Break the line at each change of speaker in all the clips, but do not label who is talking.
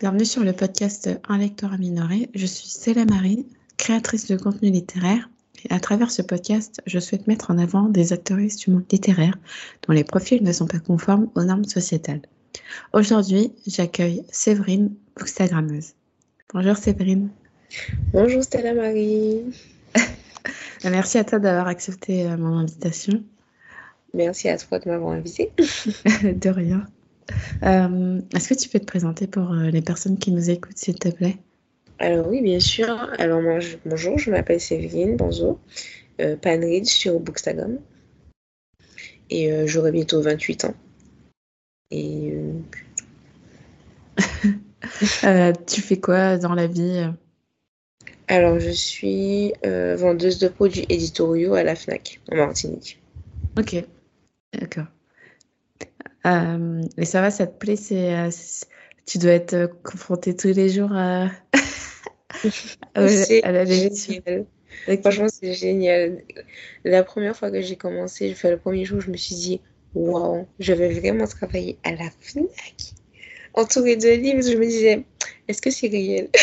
Bienvenue sur le podcast Un lecteur minoré. Je suis Céla Marie, créatrice de contenu littéraire. Et à travers ce podcast, je souhaite mettre en avant des actrices du monde littéraire dont les profils ne sont pas conformes aux normes sociétales. Aujourd'hui, j'accueille Séverine, bookstagrammeuse. Bonjour Séverine.
Bonjour Stella Marie.
Merci à toi d'avoir accepté euh, mon invitation.
Merci à toi de m'avoir invité.
de rien. Euh, Est-ce que tu peux te présenter pour euh, les personnes qui nous écoutent, s'il te plaît?
Alors oui, bien sûr. Alors moi, je, bonjour, je m'appelle Séverine Bonzo, euh, Panridge sur Bookstagram. Et euh, j'aurai bientôt 28 ans. Et
tu fais quoi dans la vie?
Alors, je suis vendeuse de produits éditoriaux à la FNAC, en Martinique.
Ok, d'accord. Euh, et ça va, ça te plaît c'est, euh, Tu dois être euh, confronté tous les jours à, la lecture.
génial.
Ok.
Franchement, c'est génial. La première fois que j'ai commencé, fais le premier jour, je me suis dit, waouh, je vais vraiment travailler à la FNAC, entourée de livres. Je me disais, est-ce que c'est réel?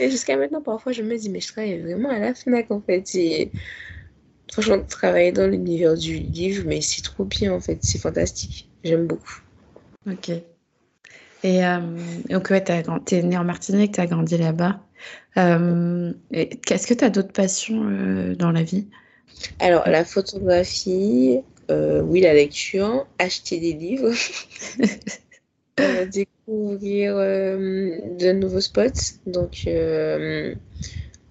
Et jusqu'à maintenant, parfois, je me dis, mais je travaille vraiment à la FNAC, en fait. Et franchement, travailler dans l'univers du livre, mais c'est trop bien, en fait. C'est fantastique. J'aime beaucoup.
Ok. Et euh, donc, ouais, t'as t'es né en Martinique, t'as grandi là-bas. Euh, Est-ce que tu as d'autres passions euh, dans la vie?
Alors, la photographie, euh, oui, la lecture, acheter des livres, euh, découvrir de nouveaux spots, donc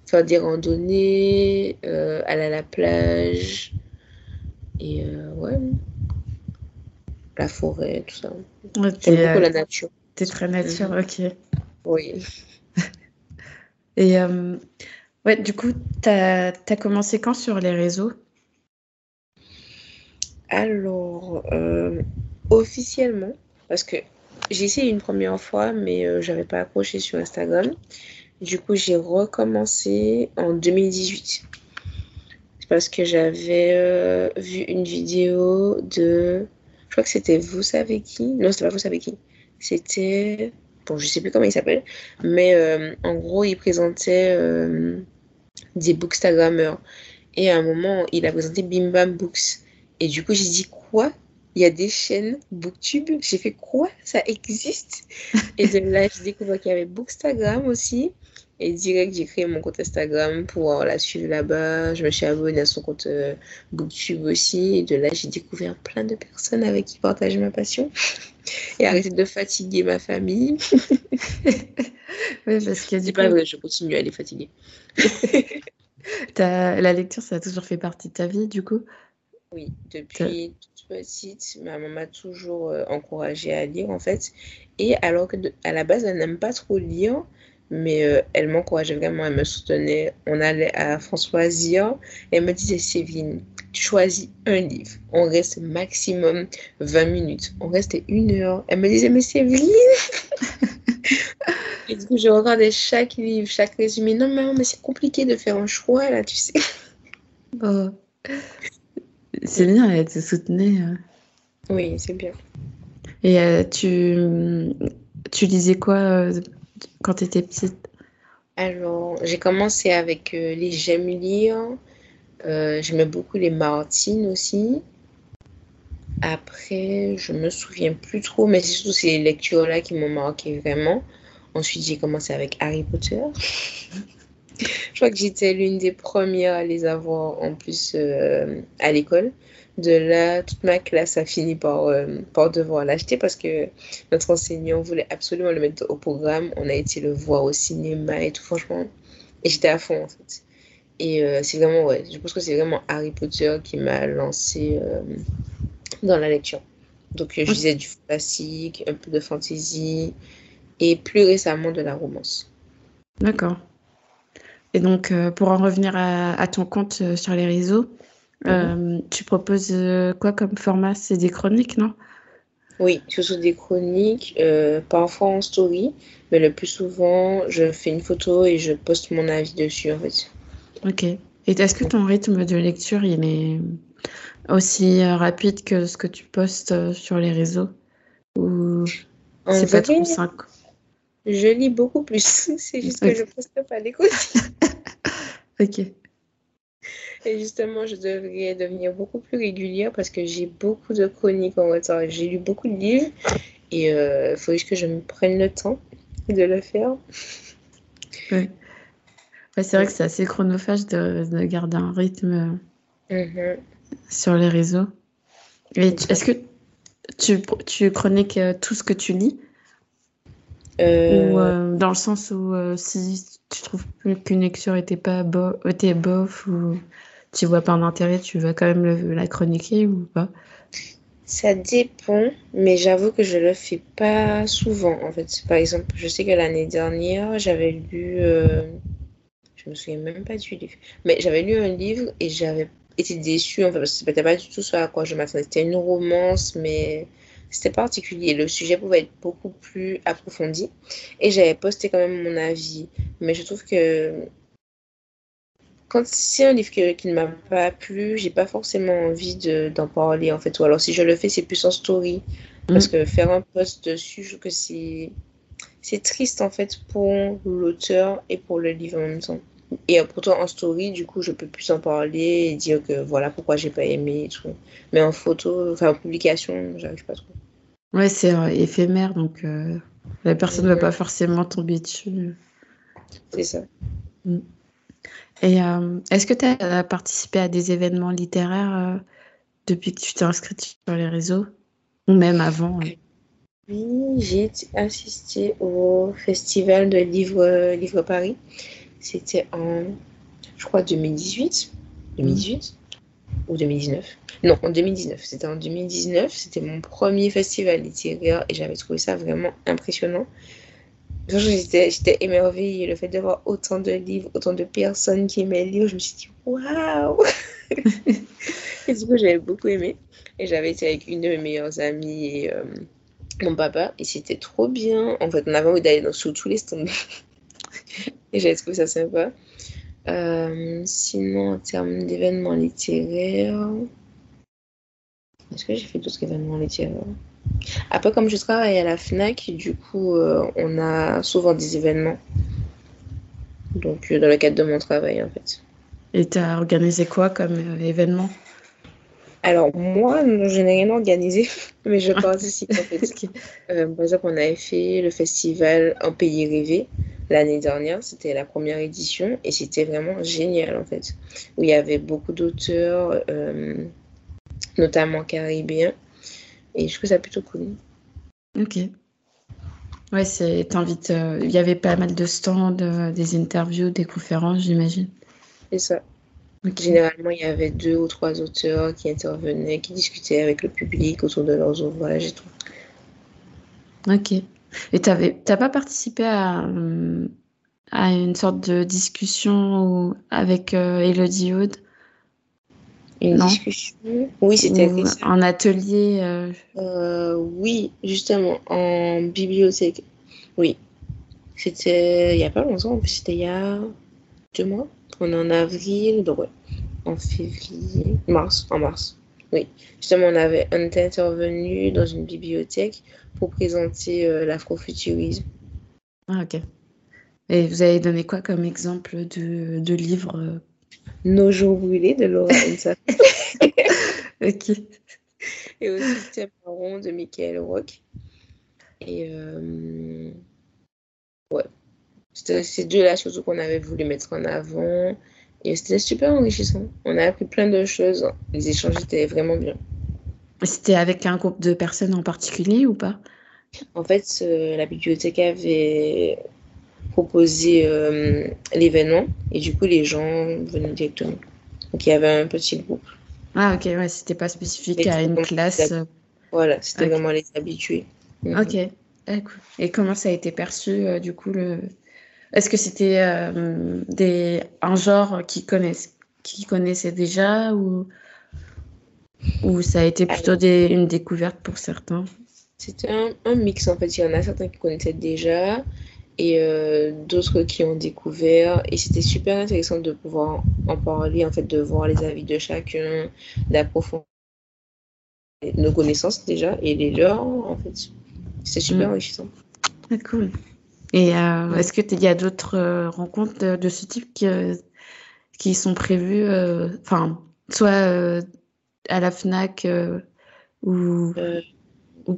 faire des randonnées, euh, aller à la plage, et euh, ouais, la forêt, tout ça.
Ouais,
J'aime beaucoup
euh,
la nature.
t'es très nature, ok.
Oui.
Et euh, ouais, du coup, t'as as commencé quand sur les réseaux?
Alors, euh, officiellement, parce que j'ai essayé une première fois, mais euh, j'avais pas accroché sur Instagram. Du coup, j'ai recommencé en 2018. C'est parce que j'avais euh, vu une vidéo de... Je crois que c'était Vous savez qui? Non, c'était pas Vous savez qui. C'était... Bon, je sais plus comment il s'appelle. Mais euh, en gros, il présentait euh, des bookstagrammeurs. Et à un moment, il a présenté Bim Bam Books. Et du coup, j'ai dit quoi? Il y a des chaînes Booktube? J'ai fait quoi? Ça existe? Et de là, j'ai découvert qu'il y avait Bookstagram aussi. Et direct, j'ai créé mon compte Instagram pour la suivre là-bas. Je me suis abonnée à son compte euh, Booktube aussi. Et de là, j'ai découvert plein de personnes avec qui partager ma passion. Et arrêter de fatiguer ma famille.
Oui, parce que
C'est pas vrai, je continue à les fatiguer.
la lecture, ça a toujours fait partie de ta vie, du coup?
Oui, depuis toute petite, ma maman m'a toujours euh, encouragée à lire en fait. Et alors que de- à la base, elle n'aime pas trop lire, mais euh, elle m'encourageait vraiment, elle me soutenait. On allait à Françoise et elle me disait, Sévine, tu choisis un livre. On reste maximum 20 minutes. On restait une heure. Elle me disait, mais Sévine! Et du coup, je regardais chaque livre, chaque résumé. Non, maman, mais c'est compliqué de faire un choix là, tu sais.
Oh. C'est bien, elle te soutenait. euh.
Oui, c'est bien.
Et euh, tu, tu lisais quoi euh, quand tu étais petite?
Alors, j'ai commencé avec euh, les J'aime lire. Euh, j'aimais beaucoup les Martine aussi. Après, je me souviens plus trop, mais c'est surtout ces lectures-là qui m'ont marqué vraiment. Ensuite, j'ai commencé avec Harry Potter. Je crois que j'étais l'une des premières à les avoir en plus euh, à l'école. De là, toute ma classe a fini par, euh, par devoir l'acheter parce que notre enseignant voulait absolument le mettre au programme. On a été le voir au cinéma et tout, franchement. Et j'étais à fond en fait. Et euh, c'est vraiment, ouais, je pense que c'est vraiment Harry Potter qui m'a lancé euh, dans la lecture. Donc, je lisais du classique, un peu de fantasy et plus récemment de la romance.
D'accord. Et donc, pour en revenir à, à ton compte sur les réseaux, euh, tu proposes euh, quoi comme format? C'est des chroniques, non?
Oui, surtout des chroniques, euh, parfois en story, mais le plus souvent, je fais une photo et je poste mon avis dessus, en fait.
Ok. Et est-ce que ton rythme de lecture, il est aussi euh, rapide que ce que tu postes sur les réseaux? Ou... C'est pas trop 5.
Je lis beaucoup plus. C'est juste que je poste pas l'écoute.
ok.
Justement, je devrais devenir beaucoup plus régulière parce que j'ai beaucoup de chroniques en retard. J'ai lu beaucoup de livres et il euh, faut juste que je me prenne le temps de le faire.
Ouais. c'est vrai que c'est assez chronophage de, de, garder un rythme
mm-hmm.
sur les réseaux. Est-ce que tu, tu chroniques euh, tout ce que tu lis?
Euh,
Ou dans le sens où si tu trouves qu'une lecture était pas était bof ou tu vois pas d'intérêt, tu vas quand même la chroniquer ou pas?
Ça dépend, mais j'avoue que je le fais pas souvent en fait. Par exemple, je sais que l'année dernière, j'avais lu, euh, je me souviens même pas du livre, mais j'avais lu un livre et j'avais été déçue en fait parce que c'était pas du tout ce à quoi je m'attendais. C'était une romance, mais c'était particulier. Le sujet pouvait être beaucoup plus approfondi et j'avais posté quand même mon avis. Mais je trouve que quand c'est un livre qui ne m'a pas plu, j'ai pas forcément envie d'en parler en fait. Ou alors si je le fais, c'est plus en story. Parce mm. que faire un post dessus, je trouve que c'est c'est triste en fait pour l'auteur et pour le livre en même temps. Et pourtant en story, du coup, je peux plus en parler et dire que voilà pourquoi j'ai pas aimé et tout. Mais en photo, enfin en publication, j'arrive pas trop.
Ouais, c'est euh, éphémère, donc euh, la personne ne va mm. pas forcément tomber dessus.
C'est ça.
Mm. Et euh, est-ce que tu as participé à des événements littéraires euh, depuis que tu t'es inscrite sur les réseaux? Ou même avant
Oui, j'ai assisté au festival de livres Livre Paris. C'était en, je crois, 2018. 2018 ou 2019 Non, en 2019. C'était en 2019. C'était mon premier festival littéraire et j'avais trouvé ça vraiment impressionnant. J'étais émerveillée. Le fait de voir autant de livres, autant de personnes qui aimaient lire, je me suis dit waouh Et du coup, j'avais beaucoup aimé. Et j'avais été avec une de mes meilleures amies et euh, mon papa. Et c'était trop bien. En fait, on avait envie d'aller sur tous les stands. et j'avais trouvé ça sympa. Euh, sinon, en termes d'événements littéraires, est-ce que j'ai fait d'autres événements littéraires? Après, comme je travaille à la FNAC, du coup, euh, on a souvent des événements. Donc, euh, dans le cadre de mon travail, en fait.
Et tu as organisé quoi comme euh, événement?
Alors, moi, je n'ai rien organisé, mais je participe, en fait. par exemple, on avait fait le festival Un pays rêvé l'année dernière. C'était la première édition et c'était vraiment génial, en fait. Où il y avait beaucoup d'auteurs, notamment caribéens. Et je trouve ça plutôt cool.
Ok. Ouais, c'est, t'invites, euh, il y avait pas mal de stands, euh, des interviews, des conférences, j'imagine.
C'est ça. Généralement, il y avait deux ou trois auteurs qui intervenaient, qui discutaient avec le public autour de leurs ouvrages et tout.
Ok. Et t'as pas participé à, euh, à une sorte de discussion avec Elodie Aude?
Une discussion. Oui, c'était
un atelier.
Euh, euh... oui, justement, en bibliothèque. Oui. C'était il n'y a pas longtemps, c'était il y a deux mois. On est en avril, donc ouais, en février, mars, en mars. Oui, justement, on, avait, on était intervenu dans une bibliothèque pour présenter euh, l'afrofuturisme.
Ah, ok. Et vous avez donné quoi comme exemple de, de livre euh,
nos jours brûlés de Laura
ok.
Et aussi Thème marron de Michael Rock. Et euh, ouais. C'était ces deux-là surtout qu'on avait voulu mettre en avant. Et c'était super enrichissant. On a appris plein de choses. Les échanges étaient vraiment bien.
C'était avec un groupe de personnes en particulier ou pas?
En fait, la bibliothèque avait proposer euh, l'événement et du coup les gens venaient directement. Donc il y avait un petit groupe.
Ah ok, ouais, c'était pas spécifique à une classe.
Voilà, c'était vraiment les habitués.
Mhm. Ok, Et comment ça a été perçu euh, du coup le... Est-ce que c'était euh, des... un genre qui connaissent qui connaissaient déjà ou ou ça a été plutôt des... une découverte pour certains?
C'était un, un, mix en fait. Il y en a certains qui connaissaient déjà et euh, d'autres qui ont découvert. Et c'était super intéressant de pouvoir en parler, en fait, de voir les avis de chacun, d'approfondir nos connaissances déjà et les leurs, en fait. C'est super mm. enrichissant.
Ah, cool. Et euh, est-ce qu'il y a d'autres euh, rencontres de, ce type qui, qui sont prévues, enfin, soit à la FNAC ou,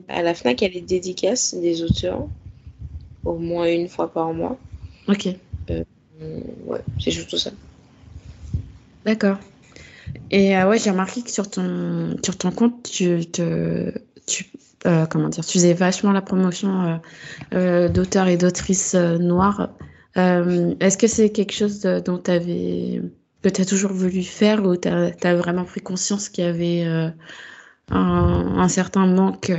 À la FNAC, il y a les dédicaces des auteurs, au moins une fois par mois.
Ok.
ouais, c'est juste ça.
D'accord. Et ouais, j'ai remarqué que sur ton, sur ton compte, tu te, tu, euh, comment dire, tu faisais vachement la promotion euh, euh, d'auteurs et d'autrices noires. Est-ce que c'est quelque chose dont tu avais que tu as toujours voulu faire ou tu as, vraiment pris conscience qu'il y avait un, certain manque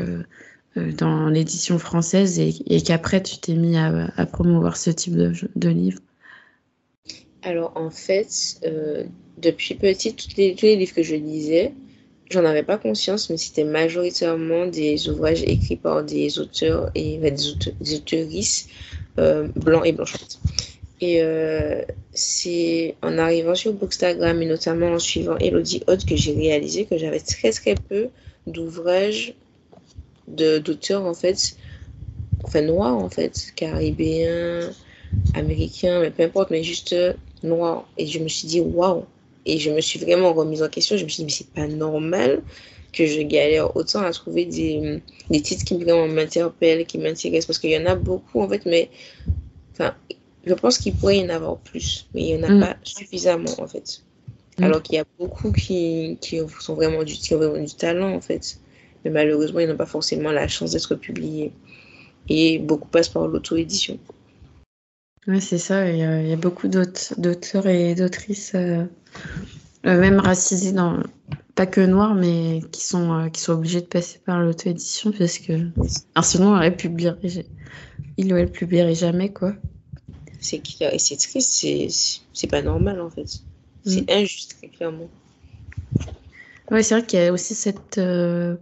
dans l'édition française et, qu'après tu t'es mis à, promouvoir ce type de, de livre
Alors en fait, depuis petit, tous les, livres que je lisais, J'en avais pas conscience, mais c'était majoritairement des ouvrages écrits par des auteurs et des, auteurs, des euh, blancs et blanches. Et euh, c'est en arrivant sur Bookstagram et notamment en suivant Elodie Haute que j'ai réalisé que j'avais très très peu d'ouvrages d'auteurs en fait, enfin noirs en fait, caribéens, américains, mais peu importe, mais juste noirs. Et je me suis dit, waouh, et je me suis vraiment remise en question. Je me suis dit, mais c'est pas normal que je galère autant à trouver des, des titres qui vraiment m'interpellent, qui m'intéressent. Parce qu'il y en a beaucoup, en fait, mais enfin, je pense qu'il pourrait y en avoir plus. Mais il n'y en a mm. pas suffisamment, en fait. Mm. Alors qu'il y a beaucoup qui, qui, sont vraiment du, qui ont vraiment du talent, en fait. Mais malheureusement, ils n'ont pas forcément la chance d'être publiés. Et beaucoup passent par l'auto-édition.
Oui, c'est ça. Il y, a, beaucoup d'auteurs et d'autrices, euh, euh, même racisés, dans, pas que noirs, mais qui sont, euh, qui sont obligés de passer par l'auto-édition parce que sinon, elle publierait, il ou elle publierait jamais, quoi.
C'est clair. Et c'est triste, c'est pas normal, en fait. C'est mm. injuste, très clairement.
Oui, c'est vrai qu'il y a aussi cette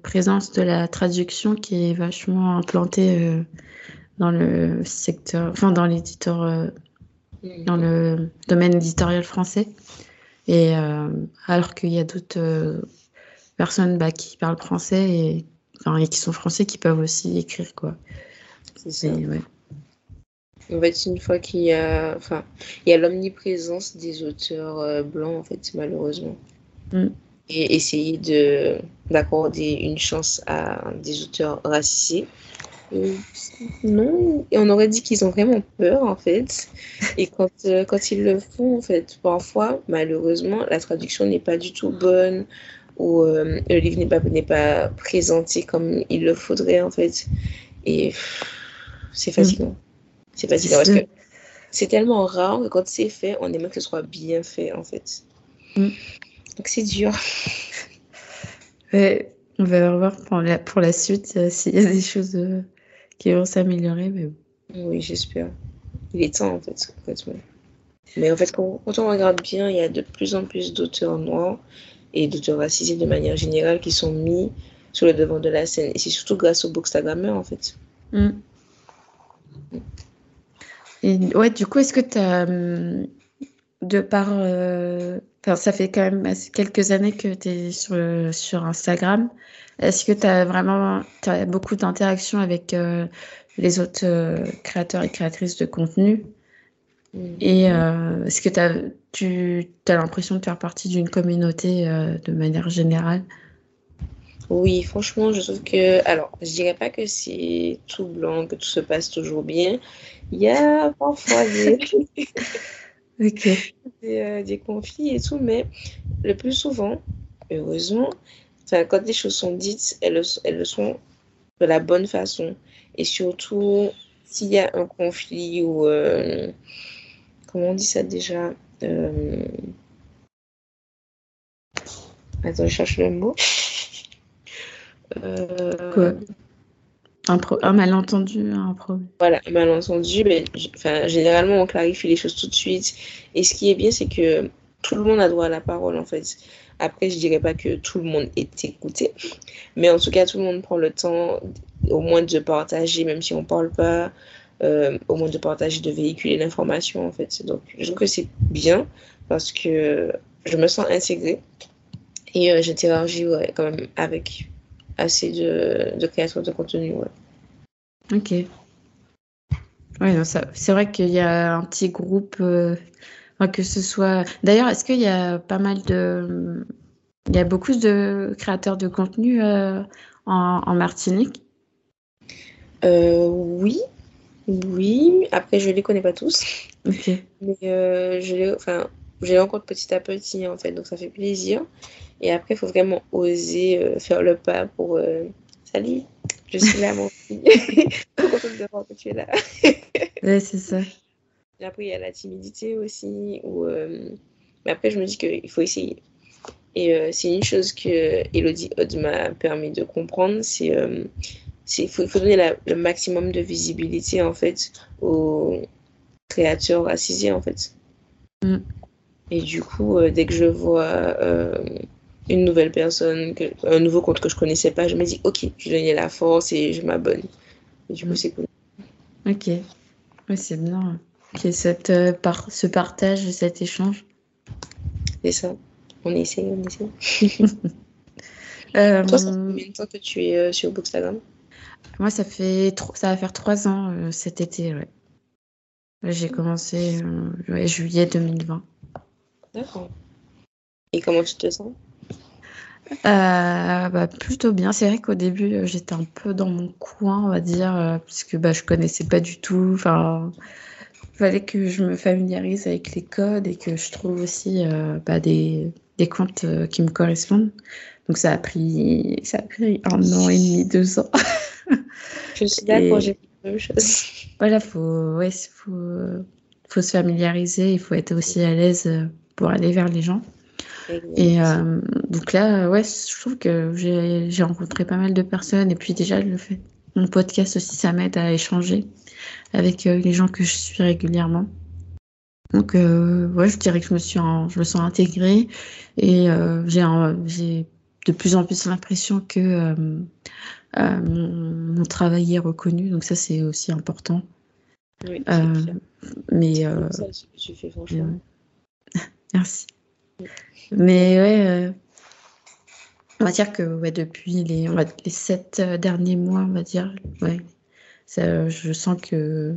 présence de la traduction qui est vachement implantée dans le secteur, enfin dans l'éditeur, euh, dans le domaine éditorial français. Et euh, alors qu'il y a d'autres euh, personnes bah, qui parlent français et, enfin, et qui sont français qui peuvent aussi écrire quoi.
C'est ça. ouais. En fait, une fois qu'il y a, enfin, il y a l'omniprésence des auteurs blancs en fait, malheureusement. Mm. Et essayer de d'accorder une chance à des auteurs racisés non, et on aurait dit qu'ils ont vraiment peur en fait. Et quand, euh, quand ils le font, en fait, parfois, malheureusement, la traduction n'est pas du tout bonne ou euh, le livre n'est pas, n'est pas présenté comme il le faudrait en fait. Et c'est fatigant. C'est fatigant parce que c'est tellement rare que quand c'est fait, on aimerait que ce soit bien fait en fait. Mm. Donc c'est dur.
on va voir pour la, pour la suite euh, s'il y a des choses qui vont s'améliorer. Mais...
Oui, j'espère. Il est temps, en fait, Mais en fait, quand, on regarde bien, il y a de plus en plus d'auteurs noirs et d'auteurs racisés de manière générale qui sont mis sur le devant de la scène. Et c'est surtout grâce au bookstagrammeur, en fait. Mm.
Et ouais, du coup, est-ce que tu as, hum, de par. Euh, ça fait quand même quelques années que tu es sur, sur Instagram. Est-ce que tu as vraiment as beaucoup d'interactions avec euh, les autres euh, créateurs et créatrices de contenu? Et euh, est-ce que as, tu as l'impression de faire partie d'une communauté de manière générale?
Oui, franchement, je trouve que. Alors, je dirais pas que c'est tout blanc, que tout se passe toujours bien. Il y a parfois des, des conflits et tout, mais le plus souvent, heureusement, quand les choses sont dites, elles, elles le sont de la bonne façon. Et surtout, s'il y a un conflit ou. Euh, comment on dit ça déjà euh, Attends, je cherche le mot.
Euh, Quoi? Un, malentendu, un problème.
Voilà, un malentendu. Mais, enfin, généralement, on clarifie les choses tout de suite. Et ce qui est bien, c'est que tout le monde a droit à la parole, en fait. Après, je dirais pas que tout le monde est écouté, mais en tout cas, tout le monde prend le temps au moins de partager, même si on parle pas, euh, au moins de partager, de véhiculer l'information, en fait. Donc, je trouve que c'est bien parce que je me sens intégrée et euh, j'interagis quand même avec assez de, de créateurs de contenu.
Ok. Ouais, c'est vrai qu'il y a un petit groupe, euh, que ce soit. D'ailleurs, est-ce qu'il y a pas mal de. Il y a beaucoup de créateurs de contenu euh, en, Martinique?
Euh, Oui. Oui. Après, je les connais pas tous.
Ok.
Mais je les. Enfin, je les rencontre petit à petit, en fait, donc ça fait plaisir. Et après, il faut vraiment oser faire le pas pour. Salut je suis là, mon fille. Que tu es là.
ouais, c'est ça.
Et après, il y a la timidité aussi. Où, euh, Mais après, je me dis qu'il faut essayer. Et euh, c'est une chose que Elodie Odd m'a permis de comprendre, c'est euh, il faut, faut, donner le maximum de visibilité en fait aux créateurs racisés en fait. Mm. Et du coup, dès que je vois une nouvelle personne, que, un nouveau compte que je connaissais pas, je me dis, ok, je vais donner la force et je m'abonne. Et du coup, c'est cool.
Ok. Oui, c'est bien. Ok, cette, euh, par, ce partage, cet échange.
C'est ça. On essaie, on essaie. euh, Toi, ça fait combien de temps que tu es euh, sur Bookstagram?
Moi, ça fait ça va faire trois ans euh, cet été, ouais. J'ai commencé ouais, juillet 2020.
D'accord. Et comment tu te sens?
Euh, bah, plutôt bien. C'est vrai qu'au début, euh, j'étais un peu dans mon coin, on va dire, euh, parce que bah, je connaissais pas du tout. Enfin, il fallait que je me familiarise avec les codes et que je trouve aussi bah, des, des comptes qui me correspondent. Donc ça a pris, ça a pris un an et demi, deux ans.
je suis d'accord, j'ai fait la même chose.
Voilà, faut, ouais, faut, faut se familiariser, il faut être aussi à l'aise pour aller vers les gens. Et euh, donc là, ouais, je trouve que j'ai rencontré pas mal de personnes. Et puis déjà, le fait, mon podcast aussi, ça m'aide à échanger avec euh, les gens que je suis régulièrement. Donc, euh, ouais, je dirais que je me, suis je me sens intégrée et j'ai de plus en plus l'impression que mon, travail est reconnu. Donc ça, c'est aussi important.
Oui,
mais
ça, ce que tu fais, franchement.
Merci. Mais ouais, euh, on va dire que ouais, depuis les, les sept euh, derniers mois, on va dire, ouais, ça, je sens que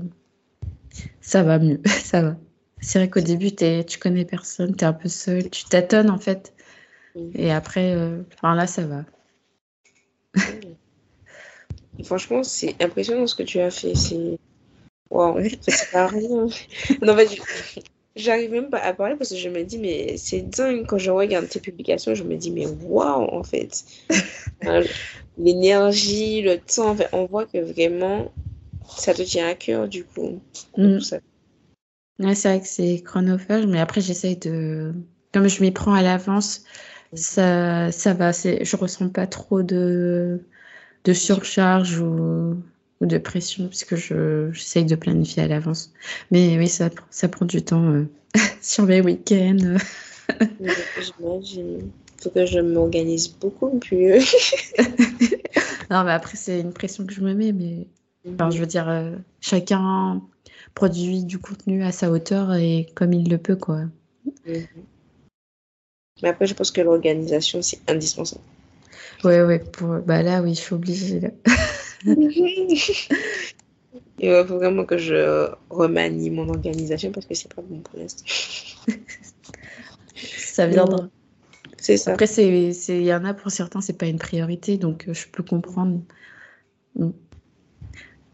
ça va mieux, ça va. C'est vrai qu'au début, es, tu connais personne, tu es un peu seul, tu tâtonnes en fait. Et après, euh, enfin, là, ça va.
franchement, c'est impressionnant ce que tu as fait. C'est. Waouh, c'est pas rien. non, vas-y. J'arrive même pas à parler parce que je me dis, mais c'est dingue. Quand je regarde tes publications, je me dis, mais waouh, en fait. L'énergie, le temps, on voit que vraiment, ça te tient à cœur, du coup.
Mm. c'est vrai que c'est chronophage, mais après, j'essaye de. Comme je m'y prends à l'avance, ça, ça va. Je ressens pas trop de, de surcharge ou ou de pression, puisque je, j'essaye de planifier à l'avance. Mais oui, ça, ça prend du temps euh, sur mes week-ends.
J'imagine. Il faut que je m'organise beaucoup plus.
non, mais après, c'est une pression que je me mets, mais enfin, je veux dire, euh, chacun produit du contenu à sa hauteur et comme il le peut, quoi.
Mhm. Mais après, je pense que l'organisation, c'est indispensable.
Ouais, ouais, pour... bah là, oui, je suis obligée. Là.
Il faut vraiment que je remanie mon organisation parce que c'est pas bon pour l'instant.
ça viendra.
C'est ça.
Après, il y en a pour certains, c'est pas une priorité, donc euh, je peux comprendre. Mm.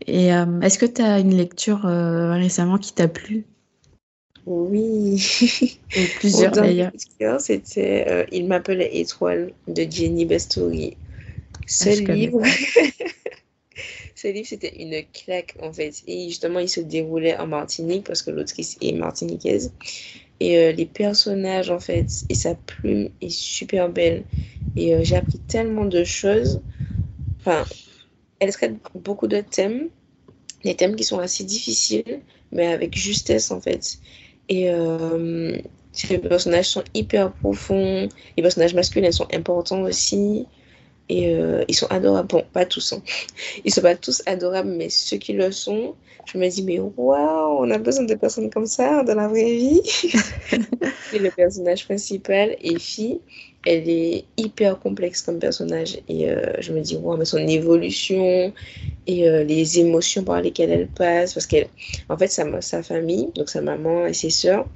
Et euh, est-ce que tu as une lecture euh, récemment qui t'a plu?
Oui.
plusieurs d'ailleurs.
C'était Il m'appelait Étoile de Jenny Bestouri. Ce ah, livre. Ce livre, c'était une claque, en fait. Et justement, il se déroulait en Martinique parce que l'autrice est martiniquaise. Et euh, les personnages, en fait, et sa plume est super belle. Et euh, j'ai appris tellement de choses. Enfin, elle traite beaucoup de thèmes. Des thèmes qui sont assez difficiles, mais avec justesse, en fait. Et euh, les personnages sont hyper profonds. Les personnages masculins sont importants aussi. Et euh, ils sont adorables. Bon, pas tous. Hein. Ils sont pas tous adorables, mais ceux qui le sont, je me dis, mais waouh, on a besoin de personnes comme ça dans la vraie vie. et le personnage principal, Effie, elle est hyper complexe comme personnage. Et euh, je me dis, wow, mais son évolution et euh, les émotions par lesquelles elle passe. Parce qu'elle, en fait, sa, sa famille, donc sa maman et ses sœurs,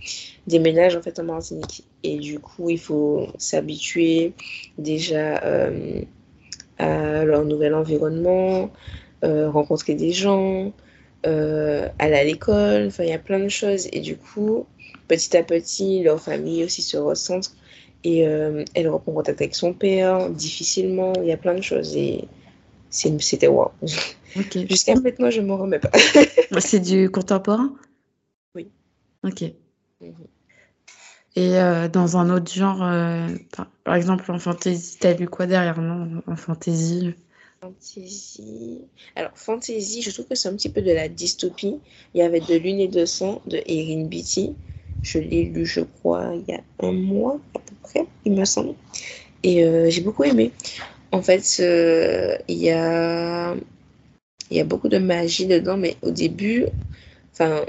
déménagent en fait en Martinique. Et du coup, il faut s'habituer déjà euh, à leur nouvel environnement, rencontrer des gens, aller à l'école. Enfin, il y a plein de choses. Et du coup, petit à petit, leur famille aussi se recentre et euh, elle reprend contact avec son père difficilement. Il y a plein de choses et c'était wow. Jusqu'à maintenant, je ne m'en remets pas.
c'est du contemporain?
Oui.
Ok. Mhm. Et euh, dans un autre genre, euh, par, exemple en fantasy, t'as lu quoi derrière, non En fantasy?
Fantasy. Alors, fantasy, je trouve que c'est un petit peu de la dystopie. Il y avait de Lune et de sang de Erin Beatty. Je l'ai lu, je crois, il y a un mois à peu près, il me semble. Et euh, j'ai beaucoup aimé. En fait, il y, a, il y a beaucoup de magie dedans, mais au début, enfin,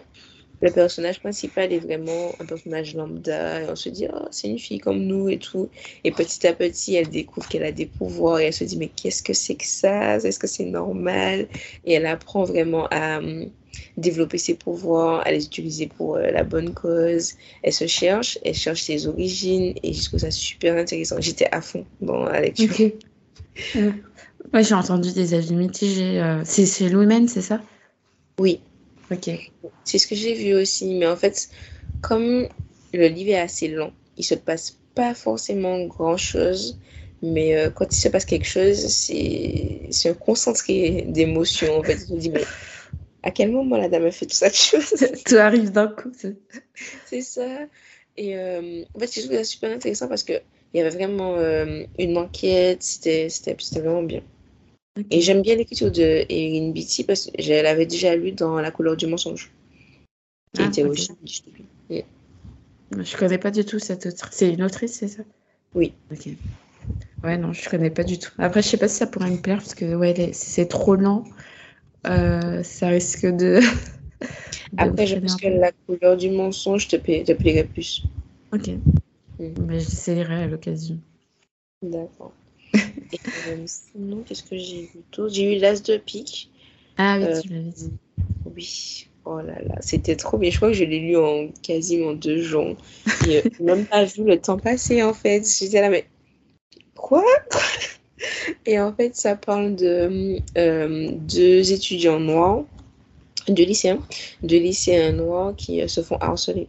le personnage principal est vraiment un personnage lambda et on se dit oh, c'est une fille comme nous et tout et petit à petit elle découvre qu'elle a des pouvoirs et elle se dit mais qu'est-ce que c'est que ça? Est-ce que c'est normal? Et elle apprend vraiment à hum, développer ses pouvoirs, à les utiliser pour euh, la bonne cause. Elle se cherche, elle cherche ses origines et je trouve ça super intéressant. J'étais à fond dans la lecture.
Euh, j'ai entendu des avis mitigés. Euh, c'est Louis c'est ça?
Oui.
Ok.
C'est ce que j'ai vu aussi, mais en fait, comme le livre est assez long, il se passe pas forcément grand chose. Mais quand il se passe quelque chose, c'est un concentré d'émotions. En fait, je me dis, mais à quel moment la dame a fait tout ça
Tout arrive d'un coup.
C'est ça. Et euh, en fait, je trouve ça super intéressant parce qu'il y avait vraiment euh, une enquête, c'était vraiment bien. Et j'aime bien l'écriture de Erin Beatty parce que je l'avais déjà lu dans La couleur du mensonge. Qui ah, était aussi
Je Je connais pas du tout cette autrice. C'est une autrice, c'est ça?
Oui.
Ok. Ouais, non, je connais pas du tout. Après, je sais pas si ça pourrait me plaire parce que ouais, c'est trop lent. Euh, ça risque de.
Après, je pense que la couleur du mensonge te, te plairait plus.
Ok. Mm. Mais j'essaierai à l'occasion.
D'accord. Euh, sinon, qu'est-ce que j'ai vu d'autre? J'ai eu l'As de pique.
Ah oui, tu l'avais dit.
Oui. Oh là là, c'était trop bien. Je crois que je l'ai lu en quasiment deux jours. Et euh, même pas vu le temps passer en fait. J'étais là, mais quoi? Et en fait, ça parle de euh, deux étudiants noirs, deux lycéens, deux lycéens noirs qui euh, se font harceler.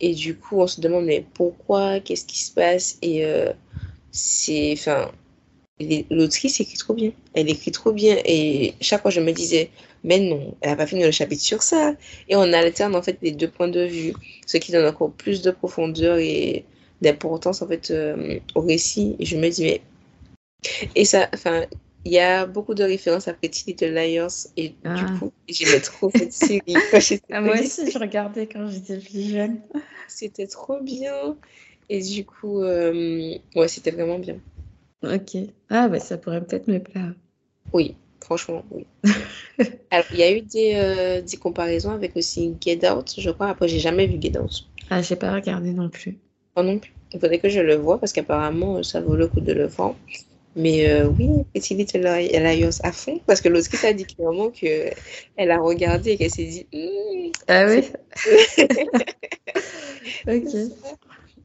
Et du coup, on se demande mais pourquoi, qu'est-ce qui se passe? Et euh, c'est, enfin, l'autrice écrit trop bien. Elle écrit trop bien. Et chaque fois, je me disais, mais non, elle n'a pas fini le chapitre sur ça. Et on alterne en fait les deux points de vue, ce qui donne encore plus de profondeur et d'importance en fait au récit. Et je me dis, mais et ça, enfin, il y a beaucoup de références à Pretty Little Liars et du ah. coup, j'aimais trop cette série.
ah, moi aussi, je regardais quand j'étais plus jeune.
C'était trop bien. Et du coup, euh, ouais, c'était vraiment bien.
Ok. Ah, bah ça pourrait peut-être me plaire.
Oui, franchement, oui. Alors, il y a eu des, euh, des, comparaisons avec aussi Get Out, je crois. Après, j'ai jamais vu Get Out.
Ah, j'ai pas regardé non plus.
Oh non plus. Il faudrait que je le voie parce qu'apparemment, ça vaut le coup de le voir. Mais euh, oui, Petit Little Liars à fond, parce que l'autre a dit clairement qu'elle a regardé et qu'elle s'est dit hmm,
Ah oui? Ok.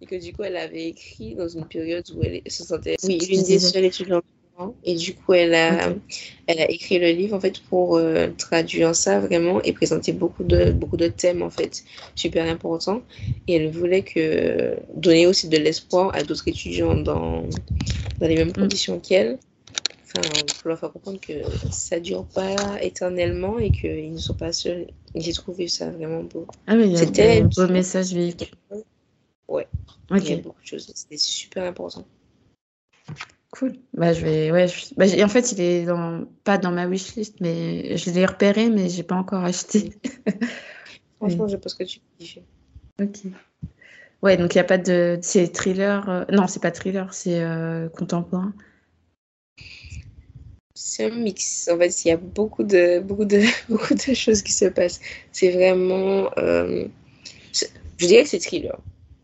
Et que du coup, elle avait écrit dans une période où elle se sentait. Oui, l'une des seules étudiantes et du coup, elle a, elle a écrit le livre en fait pour euh, traduire ça vraiment et présenter beaucoup de, beaucoup de thèmes en fait super importants. Et elle voulait que donner aussi de l'espoir à d'autres étudiants dans, dans les mêmes mm. conditions qu'elle. Enfin, pour leur faire comprendre que ça dure pas éternellement et qu'ils ne sont pas seuls. J'ai trouvé ça vraiment beau.
Ah, mais un beau message véhicule.
Ouais. Il y a beaucoup de choses. C'était super important.
Cool. Bah, je vais, ouais, bah, en fait, il est dans, pas dans ma wishlist, mais je l'ai repéré, mais j'ai pas encore acheté.
Franchement, je pense que tu peux
Ok. Ouais, donc il n'y a pas de. C'est thriller. Euh, non, c'est pas thriller, c'est euh, contemporain.
C'est un mix. En fait, il y a beaucoup de, beaucoup de, beaucoup de choses qui se passent. C'est vraiment. Euh, je dirais que c'est thriller.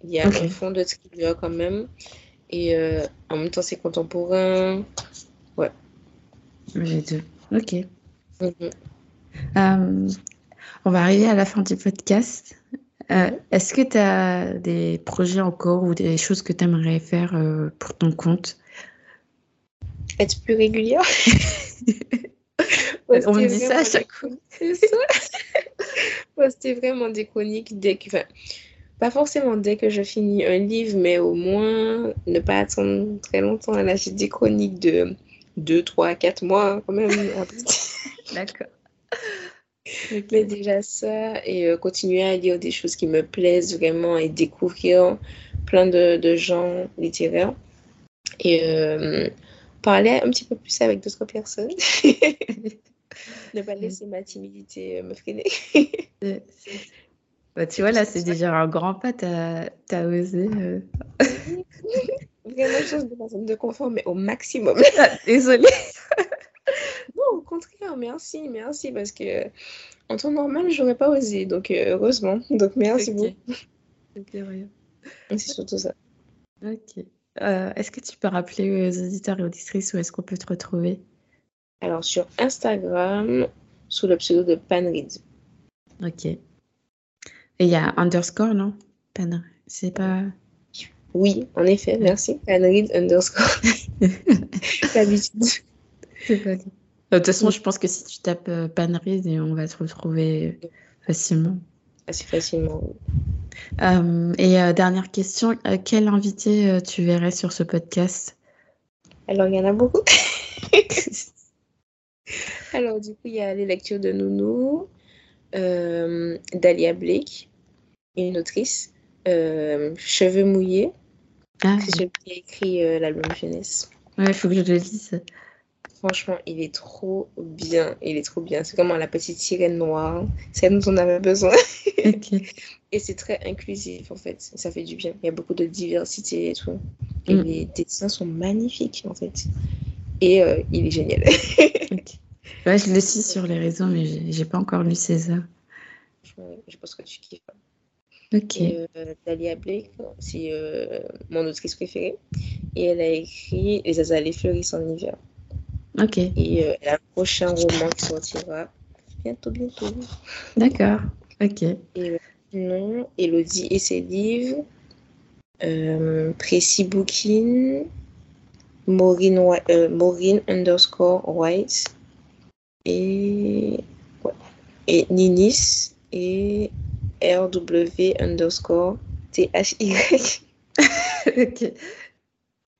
Il y a un fond de thriller quand même. Et euh, en même temps, c'est contemporain. Ouais.
Les deux. Ok.
Mhm.
Euh, on va arriver à la fin du podcast. Euh, Est-ce que tu as des projets encore ou des choses que tu aimerais faire pour ton compte?
Être plus régulière?
On me dit ça à chaque fois.
C'est ça? Poster vraiment des chroniques dès que. Enfin, pas forcément dès que je finis un livre, mais au moins ne pas attendre très longtemps. Là, j'ai des chroniques de 2, 3, 4 mois quand même.
D'accord.
Mais déjà ça, et euh, continuer à lire des choses qui me plaisent vraiment et découvrir plein de, de gens littéraires. Et euh, parler un petit peu plus avec d'autres personnes. ne pas laisser ma timidité euh, me freiner.
Bah, tu vois, là, c'est déjà un grand pas, t'as as osé. euh.
Vraiment chose de ma zone de confort, mais au maximum.
Ah, Désolée.
Non, au contraire, merci, merci, parce que en temps normal, j'aurais pas osé, donc euh, heureusement. Donc merci
Ok.
beaucoup.
Ok, rien.
C'est surtout ça.
Ok. Euh, est-ce que tu peux rappeler aux auditeurs et auditrices où est-ce qu'on peut te retrouver?
Alors sur Instagram, sous le pseudo de Panrid.
Ok. Et il y a underscore, non? C'est pas.
Oui, en effet, merci. Panrid underscore. D'habitude.
Pas. De toute façon, je pense que si tu tapes euh, Panrid, on va te retrouver facilement.
Assez facilement. oui.
Euh, et euh, dernière question, euh, quel invité tu verrais sur ce podcast?
Alors, il y en a beaucoup. Alors, du coup, il y a les lectures de Nounou, Dahlia Blake, une autrice, euh, Cheveux mouillés,
Ah,
c'est celui qui a écrit euh, l'album Jeunesse.
ouais, il faut que je le lise.
Franchement, il est trop bien. Il est trop bien. C'est comme la petite sirène noire. C'est dont on avait besoin. Et c'est très inclusif, en fait. Ça fait du bien. Il y a beaucoup de diversité et tout. Et
Mm.
les dessins sont magnifiques, en fait. Et euh, il est génial.
Ouais, je le suis sur les réseaux, mais j'ai pas encore lu César.
Je pense que tu kiffes.
Ok.
Et euh, Dahlia Blake, c'est euh, mon autrice préférée. Et elle a écrit Les azalées fleurissent en hiver.
Ok.
Et euh, elle a un prochain roman qui sortira bientôt, bientôt.
D'accord. Ok.
Et euh, sinon, Elodie et ses livres, euh, Précis Booking, Maureen, Whi- euh, Maureen underscore White, et, ouais, et Ninis, et RW underscore THY.
Ok.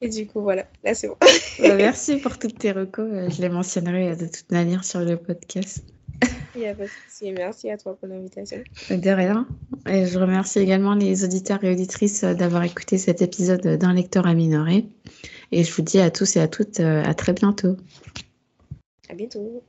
Et du coup, voilà, là c'est bon.
Bah, merci pour toutes tes recos. Euh, Je les mentionnerai euh, de toute manière sur le podcast.
Il a pas de souci. Merci à toi pour l'invitation.
De rien. Et je remercie également les auditeurs et auditrices euh, d'avoir écouté cet épisode d'un lecteur à minorer. Et je vous dis à tous et à toutes euh, à très bientôt.
À bientôt.